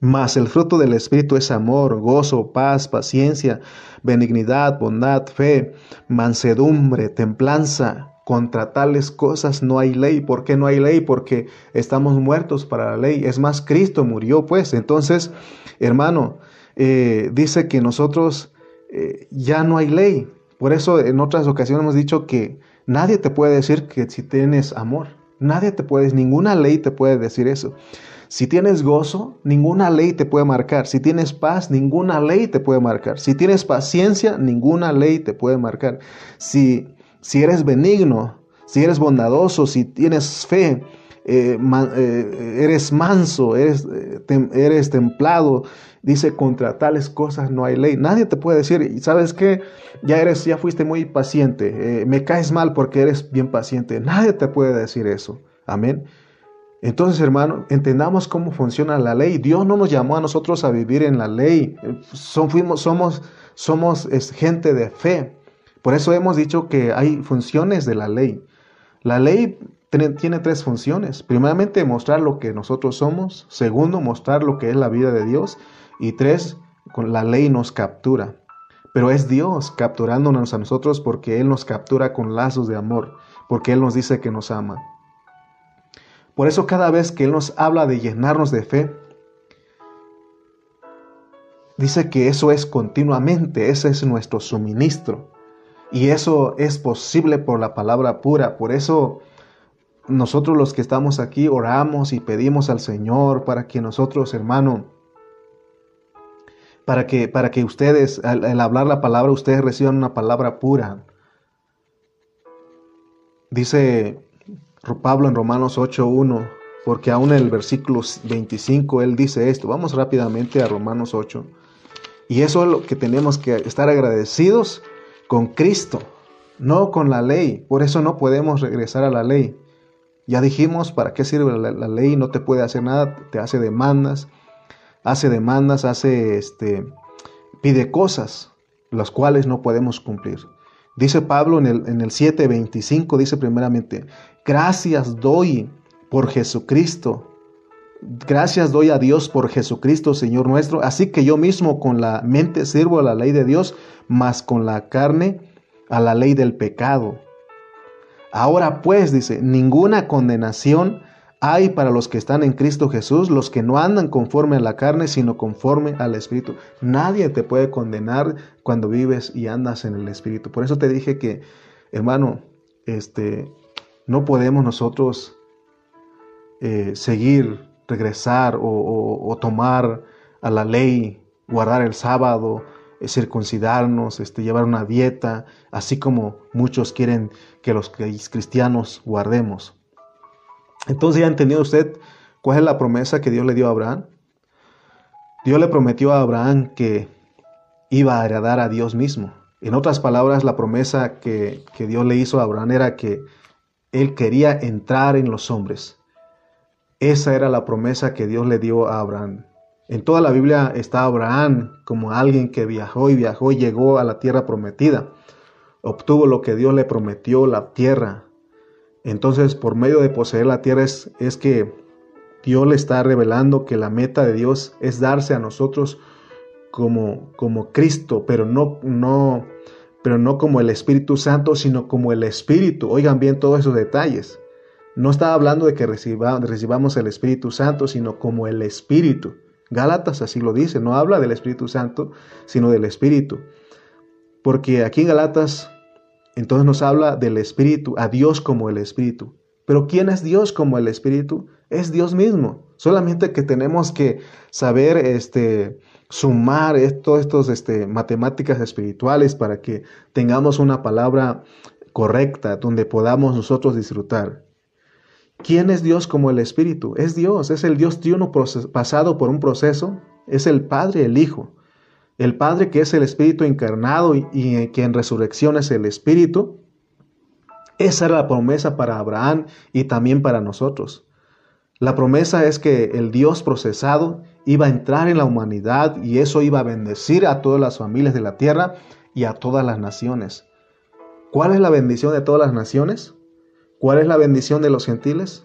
mas el fruto del Espíritu es amor, gozo, paz, paciencia, benignidad, bondad, fe, mansedumbre, templanza. Contra tales cosas no hay ley. ¿Por qué no hay ley? Porque estamos muertos para la ley. Es más, Cristo murió, pues. Entonces, hermano, eh, dice que nosotros eh, ya no hay ley. Por eso en otras ocasiones hemos dicho que nadie te puede decir que si tienes amor. Nadie te puede, ninguna ley te puede decir eso. Si tienes gozo, ninguna ley te puede marcar. Si tienes paz, ninguna ley te puede marcar. Si tienes paciencia, ninguna ley te puede marcar. Si, si eres benigno, si eres bondadoso, si tienes fe, eh, eh, eres manso, eres, eh, eres templado, dice contra tales cosas no hay ley. Nadie te puede decir, ¿sabes qué? Ya eres, ya fuiste muy paciente, me caes mal porque eres bien paciente. Nadie te puede decir eso. Amén. Entonces, hermano, entendamos cómo funciona la ley. Dios no nos llamó a nosotros a vivir en la ley. somos somos gente de fe. Por eso hemos dicho que hay funciones de la ley. La ley tiene tres funciones. Primeramente, mostrar lo que nosotros somos. Segundo, mostrar lo que es la vida de Dios. Y tres, la ley nos captura. Pero es Dios capturándonos a nosotros porque Él nos captura con lazos de amor, porque Él nos dice que nos ama. Por eso cada vez que Él nos habla de llenarnos de fe, dice que eso es continuamente, ese es nuestro suministro. Y eso es posible por la palabra pura. Por eso nosotros los que estamos aquí oramos y pedimos al Señor para que nosotros, hermano, para que, para que ustedes, al, hablar la palabra, ustedes reciban una palabra pura. Dice Pablo en Romanos 8.1, porque aún en el versículo 25 él dice esto. Vamos rápidamente a Romanos 8. Y eso es lo que tenemos que estar agradecidos con Cristo, no con la ley. Por eso no podemos regresar a la ley. Ya dijimos, ¿para qué sirve la, ley? No te puede hacer nada, te hace demandas, hace demandas, hace este, pide cosas, las cuales no podemos cumplir. Dice Pablo en el, en el 7:25, dice primeramente, gracias doy por Jesucristo. Gracias doy a Dios por Jesucristo, Señor nuestro. Así que yo mismo con la mente sirvo a la ley de Dios, mas con la carne a la ley del pecado. Ahora pues, dice, ninguna condenación hay para los que están en Cristo Jesús, los que no andan conforme a la carne, sino conforme al Espíritu. Nadie te puede condenar cuando vives y andas en el Espíritu. Por eso te dije que, hermano, este, no podemos nosotros eh, seguir, regresar o, tomar a la ley, guardar el sábado, eh, circuncidarnos, este, llevar una dieta, así como muchos quieren que los cristianos guardemos. Entonces ya ha entendido usted cuál es la promesa que Dios le dio a Abraham. Dios le prometió a Abraham que iba a heredar a Dios mismo. En otras palabras, la promesa que, que Dios le hizo a Abraham era que él quería entrar en los hombres. Esa era la promesa que Dios le dio a Abraham. En toda la Biblia está Abraham como alguien que viajó y viajó y llegó a la tierra prometida. Obtuvo lo que Dios le prometió, la tierra, entonces, por medio de poseer la tierra es, que Dios le está revelando que la meta de Dios es darse a nosotros como, como Cristo, pero no, no, pero no como el Espíritu Santo, sino como el Espíritu. Oigan bien todos esos detalles. No está hablando de que recibamos el Espíritu Santo, sino como el Espíritu. Gálatas así lo dice, no habla del Espíritu Santo, sino del Espíritu. Porque aquí en Gálatas entonces nos habla del Espíritu, a Dios como el Espíritu. Pero ¿quién es Dios como el Espíritu? Es Dios mismo. Solamente que tenemos que saber este, sumar todas estas este, matemáticas espirituales para que tengamos una palabra correcta donde podamos nosotros disfrutar. ¿Quién es Dios como el Espíritu? Es Dios, es el Dios triuno pasado por un proceso, es el Padre, el Hijo. El Padre que es el Espíritu encarnado y, que en resurrección es el Espíritu. Esa era la promesa para Abraham y también para nosotros. La promesa es que el Dios procesado iba a entrar en la humanidad y eso iba a bendecir a todas las familias de la tierra y a todas las naciones. ¿Cuál es la bendición de todas las naciones? ¿Cuál es la bendición de los gentiles?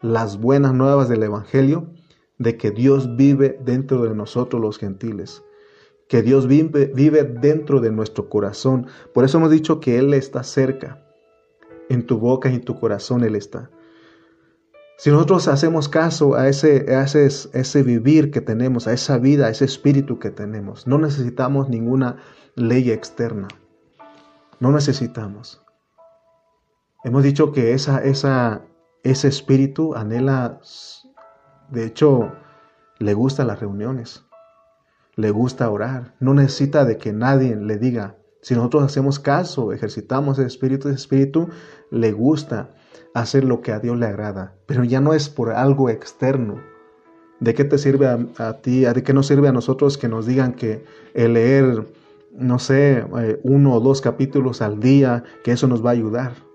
Las buenas nuevas del Evangelio de que Dios vive dentro de nosotros los gentiles que Dios vive, dentro de nuestro corazón. Por eso hemos dicho que Él está cerca. En tu boca y en tu corazón Él está. Si nosotros hacemos caso a ese, ese, ese vivir que tenemos, a esa vida, a ese espíritu que tenemos, no necesitamos ninguna ley externa. No necesitamos. Hemos dicho que esa, ese espíritu anhela, de hecho, le gustan las reuniones le gusta orar, no necesita de que nadie le diga. Si nosotros hacemos caso, ejercitamos el espíritu, el espíritu le gusta hacer lo que a Dios le agrada, pero ya no es por algo externo. ¿De qué te sirve a, ti? ¿De qué nos sirve a nosotros que nos digan que el leer, no sé, eh, uno o dos capítulos al día, que eso nos va a ayudar?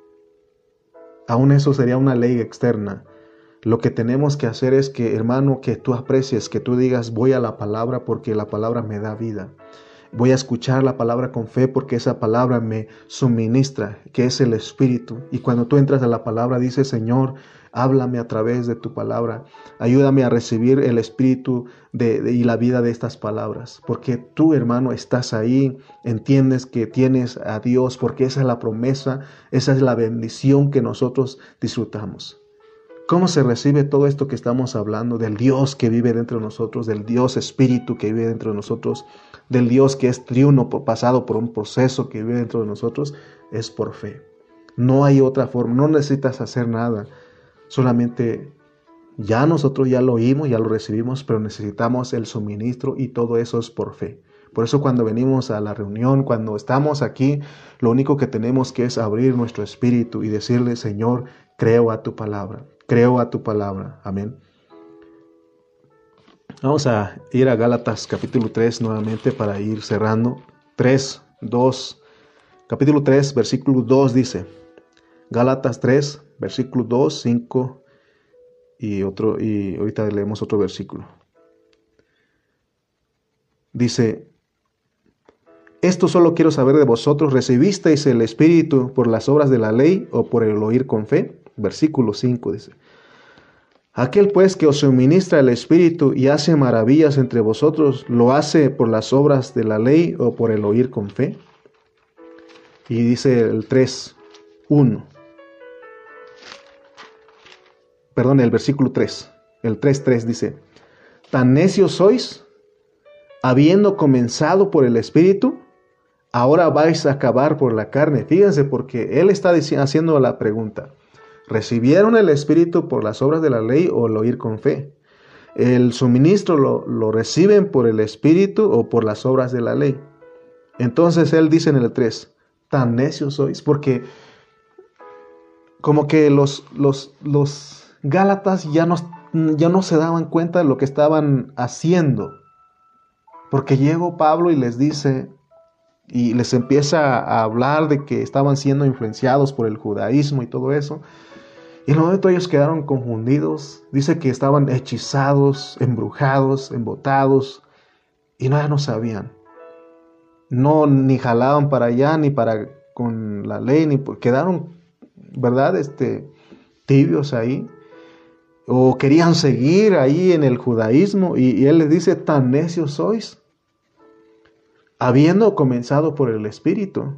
Aún eso sería una ley externa. Lo que tenemos que hacer es que, hermano, que tú aprecies, que tú digas, voy a la palabra porque la palabra me da vida. Voy a escuchar la palabra con fe porque esa palabra me suministra, que es el Espíritu. Y cuando tú entras a la palabra, dices, Señor, háblame a través de tu palabra. Ayúdame a recibir el Espíritu de, y la vida de estas palabras. Porque tú, hermano, estás ahí, entiendes que tienes a Dios, porque esa es la promesa, esa es la bendición que nosotros disfrutamos. ¿Cómo se recibe todo esto que estamos hablando del Dios que vive dentro de nosotros, del Dios Espíritu que vive dentro de nosotros, del Dios que es triuno pasado por un proceso que vive dentro de nosotros? Es por fe. No hay otra forma, no necesitas hacer nada, solamente ya nosotros ya lo oímos, ya lo recibimos, pero necesitamos el suministro y todo eso es por fe. Por eso cuando venimos a la reunión, cuando estamos aquí, lo único que tenemos que es abrir nuestro espíritu y decirle, Señor, creo a tu palabra, creo a tu palabra. Amén. Vamos a ir a Gálatas capítulo 3 nuevamente para ir cerrando. 3, 2, capítulo 3, versículo 2 dice, Gálatas 3, versículo 2, 5 y otro y ahorita leemos otro versículo. Dice, esto solo quiero saber de vosotros, ¿recibisteis el Espíritu por las obras de la ley o por el oír con fe? Versículo 5 dice, Aquel pues que os suministra el Espíritu y hace maravillas entre vosotros, ¿lo hace por las obras de la ley o por el oír con fe? Y dice el 3, 1 perdón, el versículo 3, el 3.3 dice, tan necios sois, habiendo comenzado por el Espíritu, ahora vais a acabar por la carne. Fíjense, porque él está haciendo la pregunta, ¿recibieron el Espíritu por las obras de la ley o el oír con fe? ¿El suministro lo, lo reciben por el Espíritu o por las obras de la ley? Entonces él dice en el 3, tan necios sois, porque como que los, los, los Gálatas ya no, ya no se daban cuenta de lo que estaban haciendo. Porque llegó Pablo y les dice, y les empieza a hablar de que estaban siendo influenciados por el judaísmo y todo eso. Y en un momento ellos quedaron confundidos. Dice que estaban hechizados, embrujados, embotados, y no, ya no sabían. No, ni jalaban para allá, ni para con la ley, ni quedaron, ¿verdad? Este, tibios ahí o querían seguir ahí en el judaísmo y, él les dice, tan necios sois, habiendo comenzado por el Espíritu,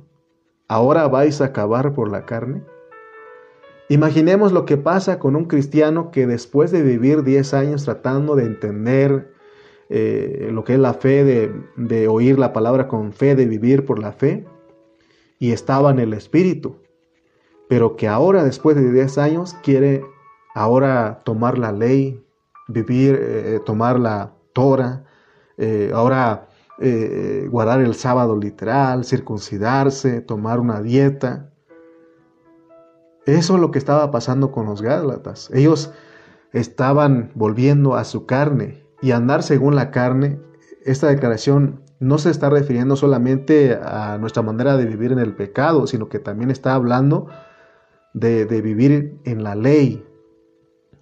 ahora vais a acabar por la carne. Imaginemos lo que pasa con un cristiano que después de vivir 10 años tratando de entender eh, lo que es la fe, de, oír la palabra con fe, de vivir por la fe, y estaba en el Espíritu, pero que ahora después de 10 años quiere ahora tomar la ley, vivir, eh, eh, tomar la Torah, ahora guardar el sábado literal, circuncidarse, tomar una dieta. Eso es lo que estaba pasando con los Gálatas. Ellos estaban volviendo a su carne y andar según la carne. Esta declaración no se está refiriendo solamente a nuestra manera de vivir en el pecado, sino que también está hablando de, de vivir en la ley,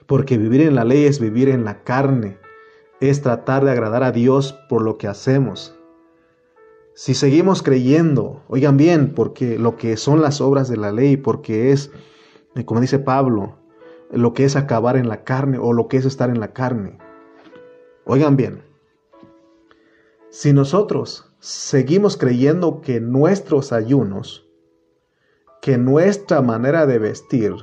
porque vivir en la ley es vivir en la carne, es tratar de agradar a Dios por lo que hacemos. Si seguimos creyendo, oigan bien, porque lo que son las obras de la ley, porque es, como dice Pablo, lo que es acabar en la carne o lo que es estar en la carne. Oigan bien, si nosotros seguimos creyendo que nuestros ayunos, que nuestra manera de vestir,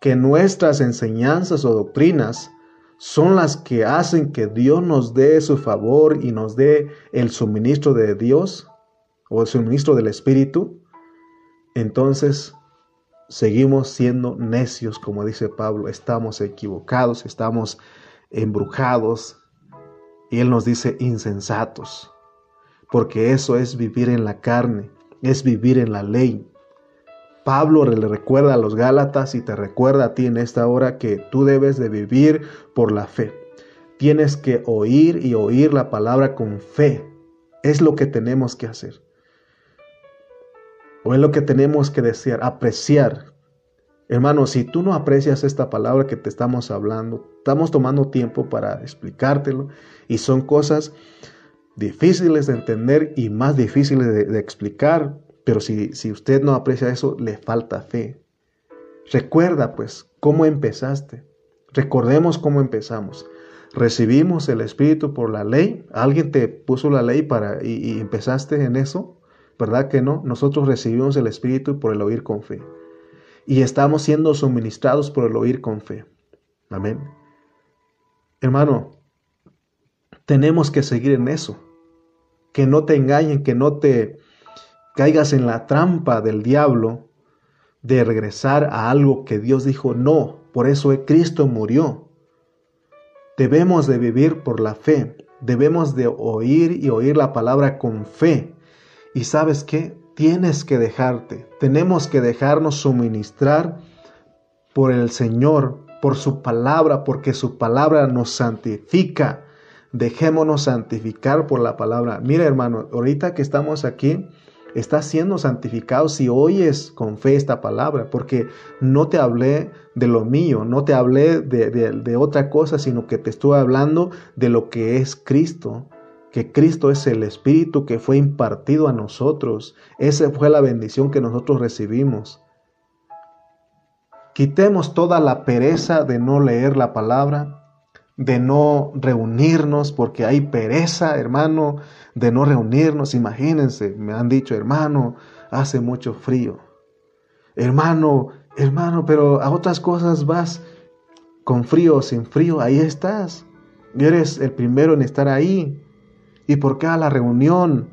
que nuestras enseñanzas o doctrinas son las que hacen que Dios nos dé su favor y nos dé el suministro de Dios o el suministro del Espíritu, entonces seguimos siendo necios, como dice Pablo, estamos equivocados, estamos embrujados, y Él nos dice insensatos, porque eso es vivir en la carne, es vivir en la ley. Pablo le recuerda a los Gálatas y te recuerda a ti en esta hora que tú debes de vivir por la fe. Tienes que oír y oír la palabra con fe. Es lo que tenemos que hacer. O es lo que tenemos que desear, apreciar. Hermano, si tú no aprecias esta palabra que te estamos hablando, estamos tomando tiempo para explicártelo y son cosas difíciles de entender y más difíciles de, explicar pero si, si usted no aprecia eso, le falta fe. Recuerda pues cómo empezaste. Recordemos cómo empezamos. Recibimos el Espíritu por la ley. Alguien te puso la ley para y empezaste en eso. ¿Verdad que no? Nosotros recibimos el Espíritu por el oír con fe. Y estamos siendo suministrados por el oír con fe. Amén. Hermano, tenemos que seguir en eso. Que no te engañen, que no te caigas en la trampa del diablo de regresar a algo que Dios dijo no. Por eso Cristo murió. Debemos de vivir por la fe. Debemos de oír y oír la palabra con fe. Y sabes qué? Tienes que dejarte. Tenemos que dejarnos suministrar por el Señor, por su palabra, porque su palabra nos santifica. Dejémonos santificar por la palabra. Mira hermano, ahorita que estamos aquí, estás siendo santificado si oyes con fe esta palabra, porque no te hablé de lo mío, no te hablé de, de, otra cosa, sino que te estuve hablando de lo que es Cristo, que Cristo es el Espíritu que fue impartido a nosotros. Esa fue la bendición que nosotros recibimos. Quitemos toda la pereza de no leer la palabra, de no reunirnos, porque hay pereza, hermano, de no reunirnos. Imagínense, me han dicho, hermano, hace mucho frío. Hermano, hermano, pero a otras cosas vas con frío o sin frío, ahí estás. eres el primero en estar ahí. ¿Y por qué a la reunión?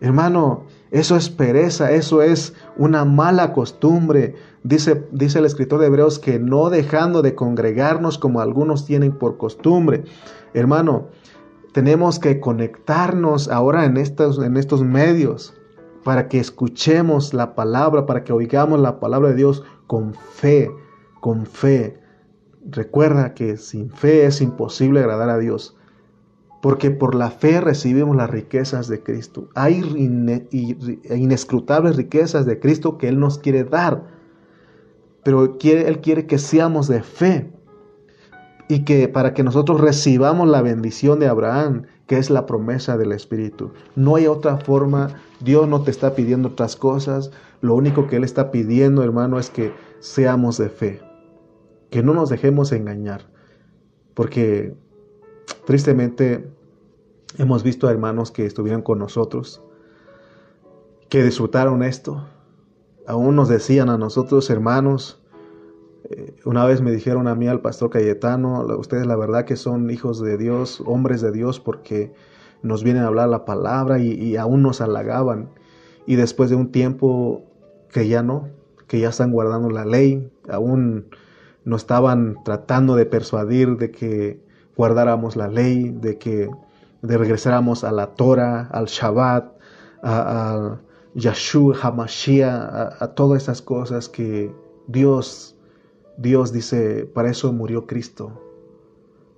Hermano, eso es pereza, eso es una mala costumbre. Dice, dice el escritor de Hebreos que no dejando de congregarnos como algunos tienen por costumbre. Hermano, tenemos que conectarnos ahora en estos, en estos medios para que escuchemos la palabra, para que oigamos la palabra de Dios con fe, con fe. Recuerda que sin fe es imposible agradar a Dios, porque por la fe recibimos las riquezas de Cristo. Hay inescrutables riquezas de Cristo que Él nos quiere dar, pero Él quiere que seamos de fe. Y que para que nosotros recibamos la bendición de Abraham, que es la promesa del Espíritu. No hay otra forma, Dios no te está pidiendo otras cosas, lo único que Él está pidiendo, hermano, es que seamos de fe, que no nos dejemos engañar, porque tristemente hemos visto a hermanos que estuvieron con nosotros, que disfrutaron esto, aún nos decían a nosotros, hermanos, eh, una vez me dijeron a mí, al pastor Cayetano, ustedes la verdad que son hijos de Dios, hombres de Dios, porque nos vienen a hablar la palabra y, aún nos halagaban. Y después de un tiempo que ya no, que ya están guardando la ley, aún nos estaban tratando de persuadir de que guardáramos la ley, de que de regresáramos a la Torah, al Shabbat, a, a Yahshua, Hamashiach, a, a todas esas cosas que Dios Dios dice, para eso murió Cristo,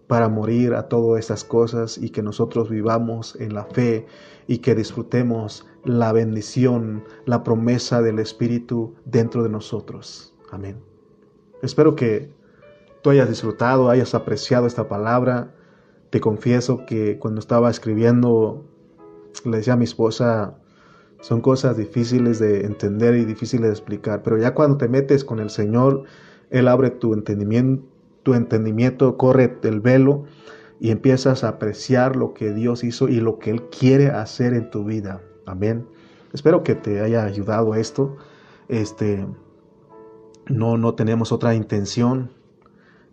para morir a todas esas cosas y que nosotros vivamos en la fe y que disfrutemos la bendición, la promesa del Espíritu dentro de nosotros. Amén. Espero que tú hayas disfrutado, hayas apreciado esta palabra. Te confieso que cuando estaba escribiendo, le decía a mi esposa, son cosas difíciles de entender y difíciles de explicar, pero ya cuando te metes con el Señor, él abre tu entendimiento, tu entendimiento corre el velo y empiezas a apreciar lo que Dios hizo y lo que Él quiere hacer en tu vida. Amén. Espero que te haya ayudado esto. Este, no, no tenemos otra intención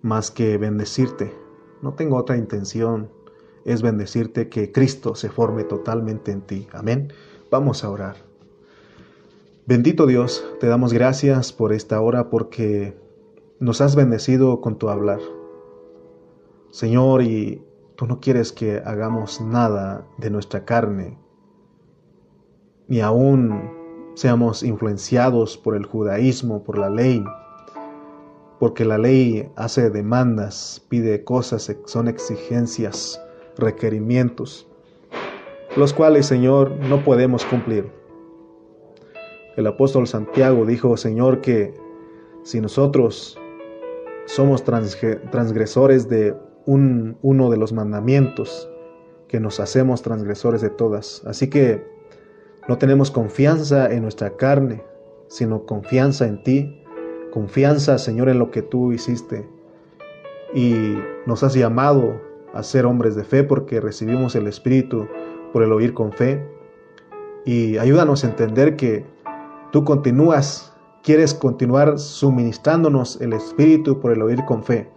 más que bendecirte. No tengo otra intención. Es bendecirte que Cristo se forme totalmente en ti. Amén. Vamos a orar. Bendito Dios, te damos gracias por esta hora porque nos has bendecido con tu hablar. Señor, y tú no quieres que hagamos nada de nuestra carne, ni aún seamos influenciados por el judaísmo, por la ley, porque la ley hace demandas, pide cosas, son exigencias, requerimientos, los cuales, Señor, no podemos cumplir. El apóstol Santiago dijo, Señor, que si nosotros somos transgresores de un, uno de los mandamientos, que nos hacemos transgresores de todas. Así que no tenemos confianza en nuestra carne, sino confianza en ti, confianza, Señor, en lo que tú hiciste. Y nos has llamado a ser hombres de fe porque recibimos el Espíritu por el oír con fe. Y ayúdanos a entender que tú continúas quieres continuar suministrándonos el Espíritu por el oír con fe.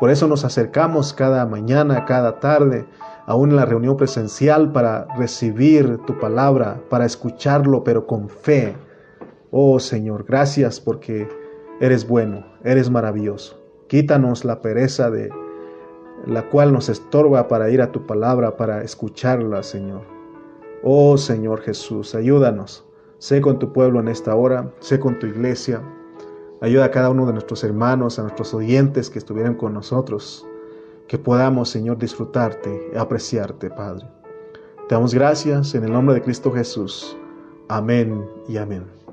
Por eso nos acercamos cada mañana, cada tarde, aún en la reunión presencial, para recibir tu palabra, para escucharlo, pero con fe. Oh Señor, gracias porque eres bueno, eres maravilloso. Quítanos la pereza de la cual nos estorba para ir a tu palabra, para escucharla, Señor. Oh Señor Jesús, ayúdanos. Sé con tu pueblo en esta hora, sé con tu iglesia. Ayuda a cada uno de nuestros hermanos, a nuestros oyentes que estuvieran con nosotros, que podamos, Señor, disfrutarte y apreciarte, Padre. Te damos gracias en el nombre de Cristo Jesús. Amén y amén.